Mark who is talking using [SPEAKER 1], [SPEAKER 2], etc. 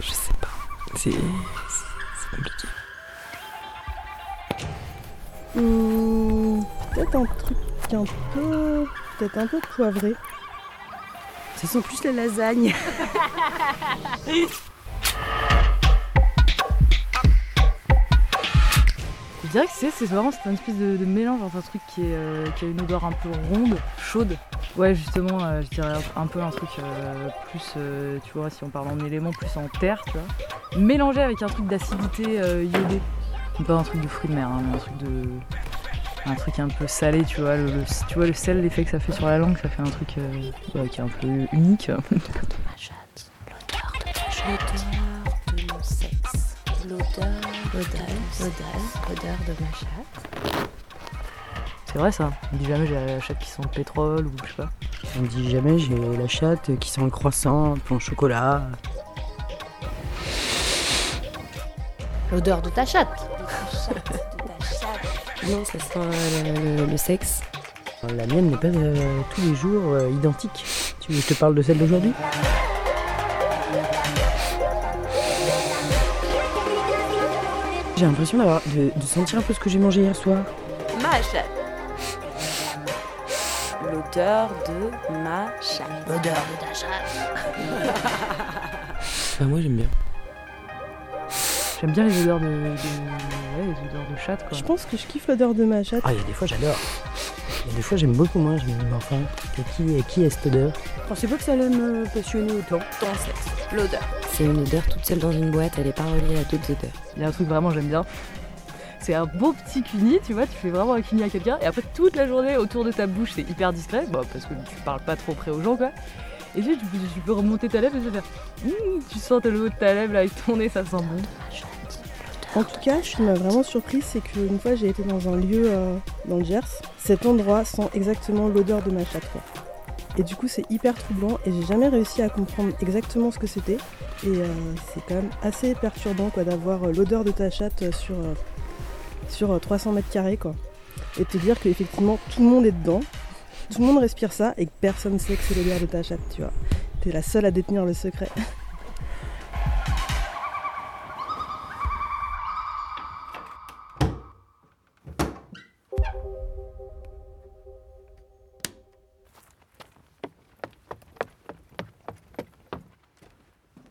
[SPEAKER 1] Je sais pas. C'est
[SPEAKER 2] Hmm, peut-être un truc un peu. Peut-être un peu poivré.
[SPEAKER 1] Ça sent plus la lasagne.
[SPEAKER 3] Je dirais que c'est, c'est vraiment c'est une espèce de, mélange entre un truc qui, est, euh, qui a une odeur un peu ronde, chaude. Ouais, justement, euh, je dirais un, un peu un truc euh, plus, tu vois, si on parle en éléments, plus en terre, tu vois. Mélangé avec un truc d'acidité iodée. Donc Pas un truc de fruits de mer, hein, mais un truc de. Un truc un peu salé, tu vois. Le, le- tu vois le sel, l'effet que ça fait sur la langue, ça fait un truc euh, ouais, qui est un peu unique.
[SPEAKER 4] ma chatte, l'odeur de ta chatte, l'odeur de mon sexe, l'odeur, l'odeur, l'odeur, l'odeur de ma chatte.
[SPEAKER 3] C'est vrai ça. On dit jamais j'ai la chatte qui sent le pétrole ou je sais pas.
[SPEAKER 1] On me dit jamais j'ai la chatte qui sent le croissant, le chocolat.
[SPEAKER 4] L'odeur de ta chatte. De ta chatte, de ta chatte.
[SPEAKER 5] Non, ça sent euh, le, le sexe.
[SPEAKER 1] La mienne n'est pas euh, tous les jours euh, identique. Tu veux que je te parle de celle d'aujourd'hui? J'ai l'impression d'avoir de, de sentir un peu ce que j'ai mangé hier soir.
[SPEAKER 4] Ma chatte. L'odeur de ma chatte. L'odeur de ta chatte.
[SPEAKER 1] Bah, moi j'aime bien.
[SPEAKER 3] J'aime bien les odeurs de, de- ouais, les odeurs de chatte quoi.
[SPEAKER 2] Je pense que je kiffe l'odeur de ma chatte.
[SPEAKER 1] Ah, il y a des fois j'adore. Il y a des fois j'aime beaucoup moins. Je me dis, mais enfin, qui, qui est cette odeur? Je pensais pas que ça allait me passionner autant.
[SPEAKER 4] Ton sexe. L'odeur.
[SPEAKER 5] C'est une odeur toute seule dans une boîte, elle est pas reliée à d'autres odeurs.
[SPEAKER 3] Il y a un truc vraiment j'aime bien. C'est un beau petit cuni, tu vois, tu fais vraiment un cuni à quelqu'un et après toute la journée autour de ta bouche c'est hyper discret, bah, parce que tu parles pas trop près aux gens quoi. Et tu, peux, tu peux remonter ta lèvre et tu faire Hum, tu sens le haut de ta lèvre là, avec ton nez, ça sent bon.
[SPEAKER 2] En tout cas, ce qui m'a vraiment surprise, c'est qu'une fois j'ai été dans un lieu euh, dans le Gers, cet endroit sent exactement l'odeur de ma chatte. quoi. Et du coup, c'est hyper troublant et j'ai jamais réussi à comprendre exactement ce que c'était. Et euh, c'est quand même assez perturbant quoi, d'avoir euh, l'odeur de ta chatte sur, sur euh, 300 mètres carrés. Quoi. Et te dire qu'effectivement, tout le monde est dedans, tout le monde respire ça et que personne sait que c'est l'odeur de ta chatte, tu vois. T'es la seule à détenir le secret.